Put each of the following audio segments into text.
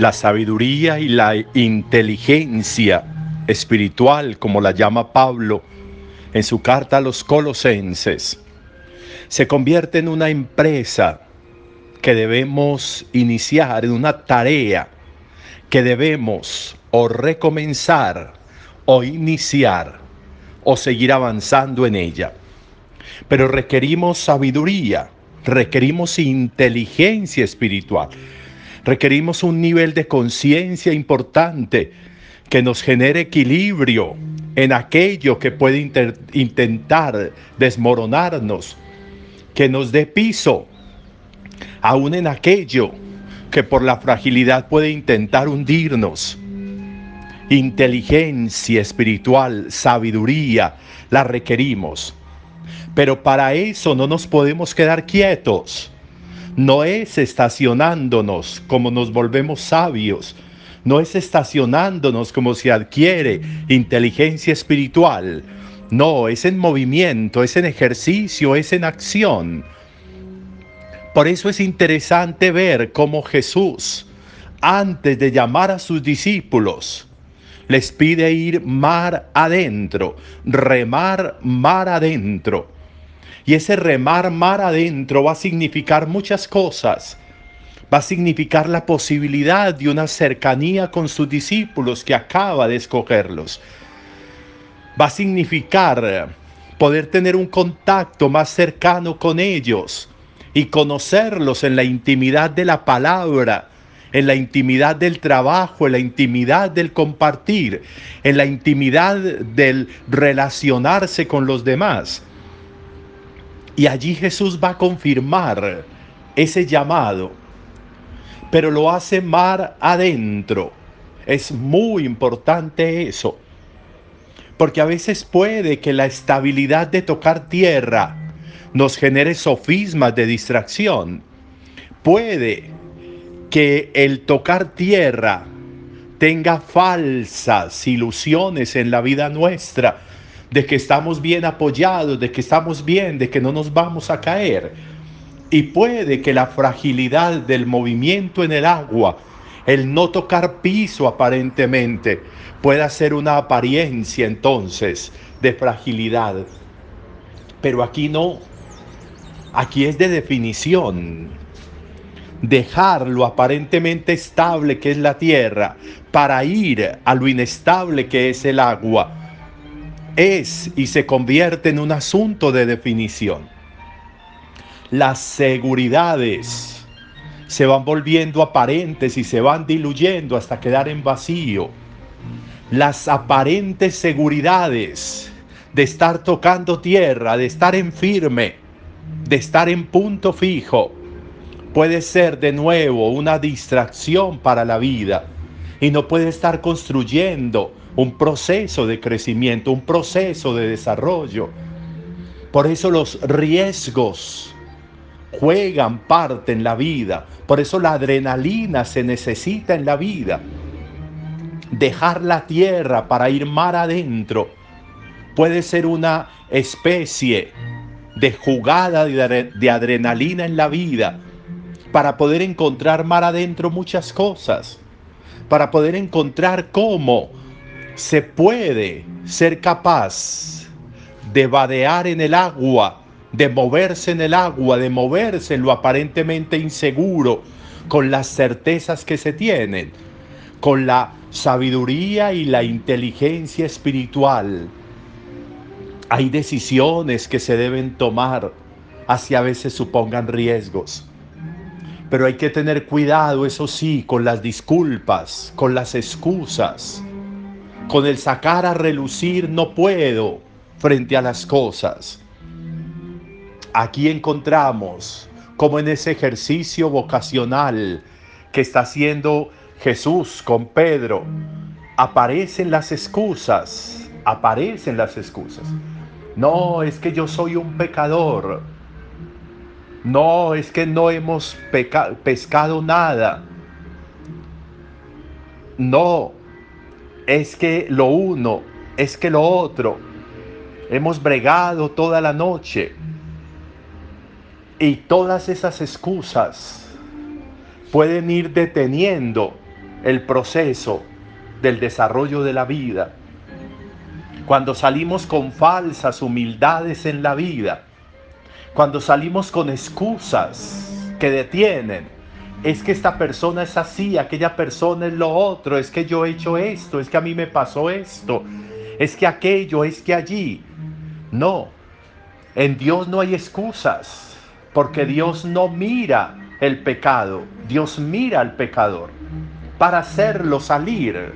la sabiduría y la inteligencia espiritual, como la llama Pablo en su carta a los colosenses, se convierte en una empresa que debemos iniciar, en una tarea que debemos o recomenzar o iniciar o seguir avanzando en ella. Pero requerimos sabiduría, requerimos inteligencia espiritual Requerimos un nivel de conciencia importante que nos genere equilibrio en aquello que puede intentar desmoronarnos, que nos dé piso, aún en aquello que por la fragilidad puede intentar hundirnos. Inteligencia espiritual, sabiduría, la requerimos. Pero para eso no nos podemos quedar quietos no es estacionándonos como nos volvemos sabios, no es estacionándonos como se adquiere inteligencia espiritual, no, es en movimiento, es en ejercicio, es en acción. Por eso es interesante ver cómo Jesús, antes de llamar a sus discípulos, les pide ir mar adentro, remar mar adentro y ese remar mar adentro va a significar muchas cosas. Va a significar la posibilidad de una cercanía con sus discípulos que acaba de escogerlos. Va a significar poder tener un contacto más cercano con ellos y conocerlos en la intimidad de la palabra, en la intimidad del trabajo, en la intimidad del compartir, en la intimidad del relacionarse con los demás. Y allí Jesús va a confirmar ese llamado, pero lo hace mar adentro. Es muy importante eso, porque a veces puede que la estabilidad de tocar tierra nos genere sofismas de distracción. Puede que el tocar tierra tenga falsas ilusiones en la vida nuestra de que estamos bien apoyados, de que estamos bien, de que no nos vamos a caer. Y puede que la fragilidad del movimiento en el agua, el no tocar piso aparentemente, pueda ser una apariencia entonces de fragilidad. Pero aquí no, aquí es de definición. Dejar lo aparentemente estable que es la tierra para ir a lo inestable que es el agua es y se convierte en un asunto de definición. Las seguridades se van volviendo aparentes y se van diluyendo hasta quedar en vacío. Las aparentes seguridades de estar tocando tierra, de estar en firme, de estar en punto fijo, puede ser de nuevo una distracción para la vida y no puede estar construyendo un proceso de crecimiento, un proceso de desarrollo. Por eso los riesgos juegan parte en la vida. Por eso la adrenalina se necesita en la vida. Dejar la tierra para ir mar adentro puede ser una especie de jugada de, adrenalina en la vida para poder encontrar mar adentro muchas cosas, para poder encontrar cómo se puede ser capaz de vadear en el agua, de moverse en el agua, de moverse en lo aparentemente inseguro, con las certezas que se tienen, con la sabiduría y la inteligencia espiritual. Hay decisiones que se deben tomar, así a veces supongan riesgos. Pero hay que tener cuidado, eso sí, con las disculpas, con las excusas con el sacar a relucir no puedo frente a las cosas. Aquí encontramos como en ese ejercicio vocacional que está haciendo Jesús con Pedro, aparecen las excusas, aparecen las excusas. No, es que yo soy un pecador. No, es que no hemos pescado nada. No, es que lo uno, es que lo otro. Hemos bregado toda la noche. Y todas esas excusas pueden ir deteniendo el proceso del desarrollo de la vida, cuando salimos con falsas humildades en la vida, cuando salimos con excusas que detienen, es que esta persona es así, aquella persona es lo otro, es que yo he hecho esto, es que a mí me pasó esto, es que aquello, es que allí. No, en Dios no hay excusas, porque Dios no mira el pecado, Dios mira al pecador para hacerlo salir,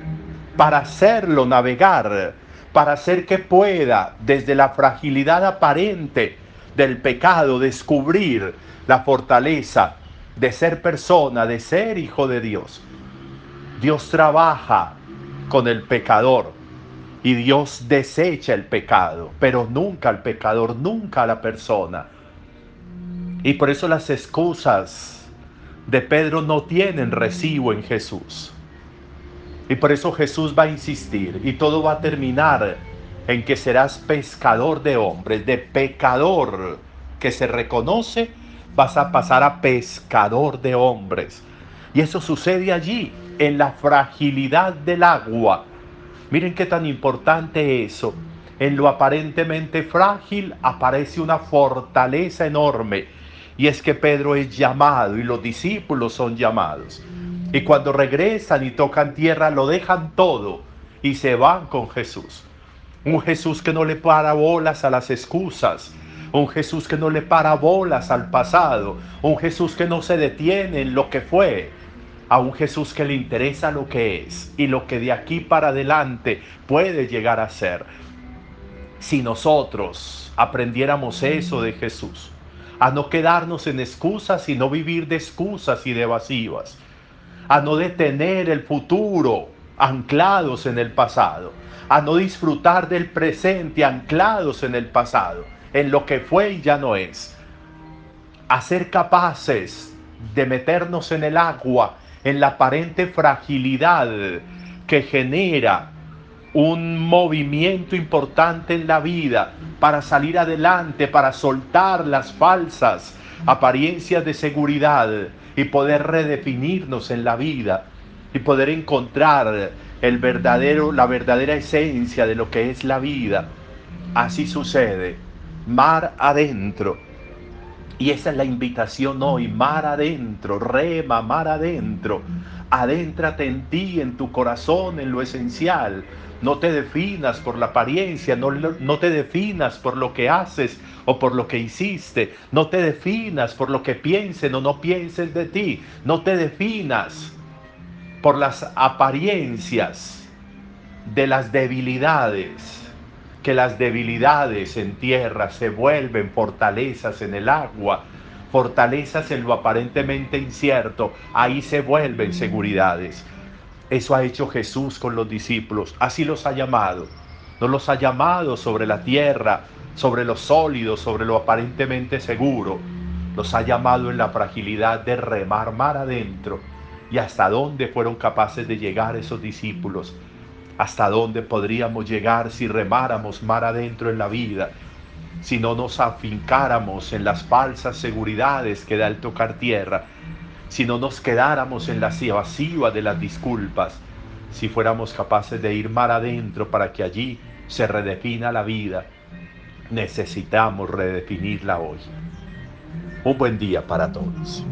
para hacerlo navegar, para hacer que pueda, desde la fragilidad aparente del pecado, descubrir la fortaleza de ser persona, de ser hijo de Dios. Dios trabaja con el pecador y Dios desecha el pecado, pero nunca al pecador, nunca a la persona. Y por eso las excusas de Pedro no tienen recibo en Jesús. Y por eso Jesús va a insistir y todo va a terminar en que serás pescador de hombres, de pecador que se reconoce vas a pasar a pescador de hombres. Y eso sucede allí, en la fragilidad del agua. Miren qué tan importante eso. En lo aparentemente frágil aparece una fortaleza enorme. Y es que Pedro es llamado y los discípulos son llamados. Y cuando regresan y tocan tierra, lo dejan todo y se van con Jesús. Un Jesús que no le para bolas a las excusas, un Jesús que no le para bolas al pasado, un Jesús que no se detiene en lo que fue, a un Jesús que le interesa lo que es y lo que de aquí para adelante puede llegar a ser. Si nosotros aprendiéramos eso de Jesús, a no quedarnos en excusas y no vivir de excusas y de evasivas, a no detener el futuro anclados en el pasado, a no disfrutar del presente anclados en el pasado, en lo que fue y ya no es. A ser capaces de meternos en el agua, en la aparente fragilidad que genera un movimiento importante en la vida para salir adelante, para soltar las falsas apariencias de seguridad y poder redefinirnos en la vida y poder encontrar el verdadero, la verdadera esencia de lo que es la vida. Así sucede mar adentro. Y esa es la invitación hoy, mar adentro, rema, mar adentro. Adéntrate en ti, en tu corazón, en lo esencial. No te definas por la apariencia, no, no te definas por lo que haces o por lo que hiciste. No te definas por lo que piensen o no piensen de ti. No te definas por las apariencias de las debilidades que las debilidades en tierra se vuelven fortalezas en el agua, fortalezas en lo aparentemente incierto, ahí se vuelven seguridades. Eso ha hecho Jesús con los discípulos, así los ha llamado. No los ha llamado sobre la tierra, sobre lo sólido, sobre lo aparentemente seguro. Los ha llamado en la fragilidad de remar mar adentro. ¿Y hasta dónde fueron capaces de llegar esos discípulos? Hasta dónde podríamos llegar si remáramos mar adentro en la vida, si no nos afincáramos en las falsas seguridades que da el tocar tierra, si no nos quedáramos en la evasiva de las disculpas, si fuéramos capaces de ir mar adentro para que allí se redefina la vida, necesitamos redefinirla hoy. Un buen día para todos.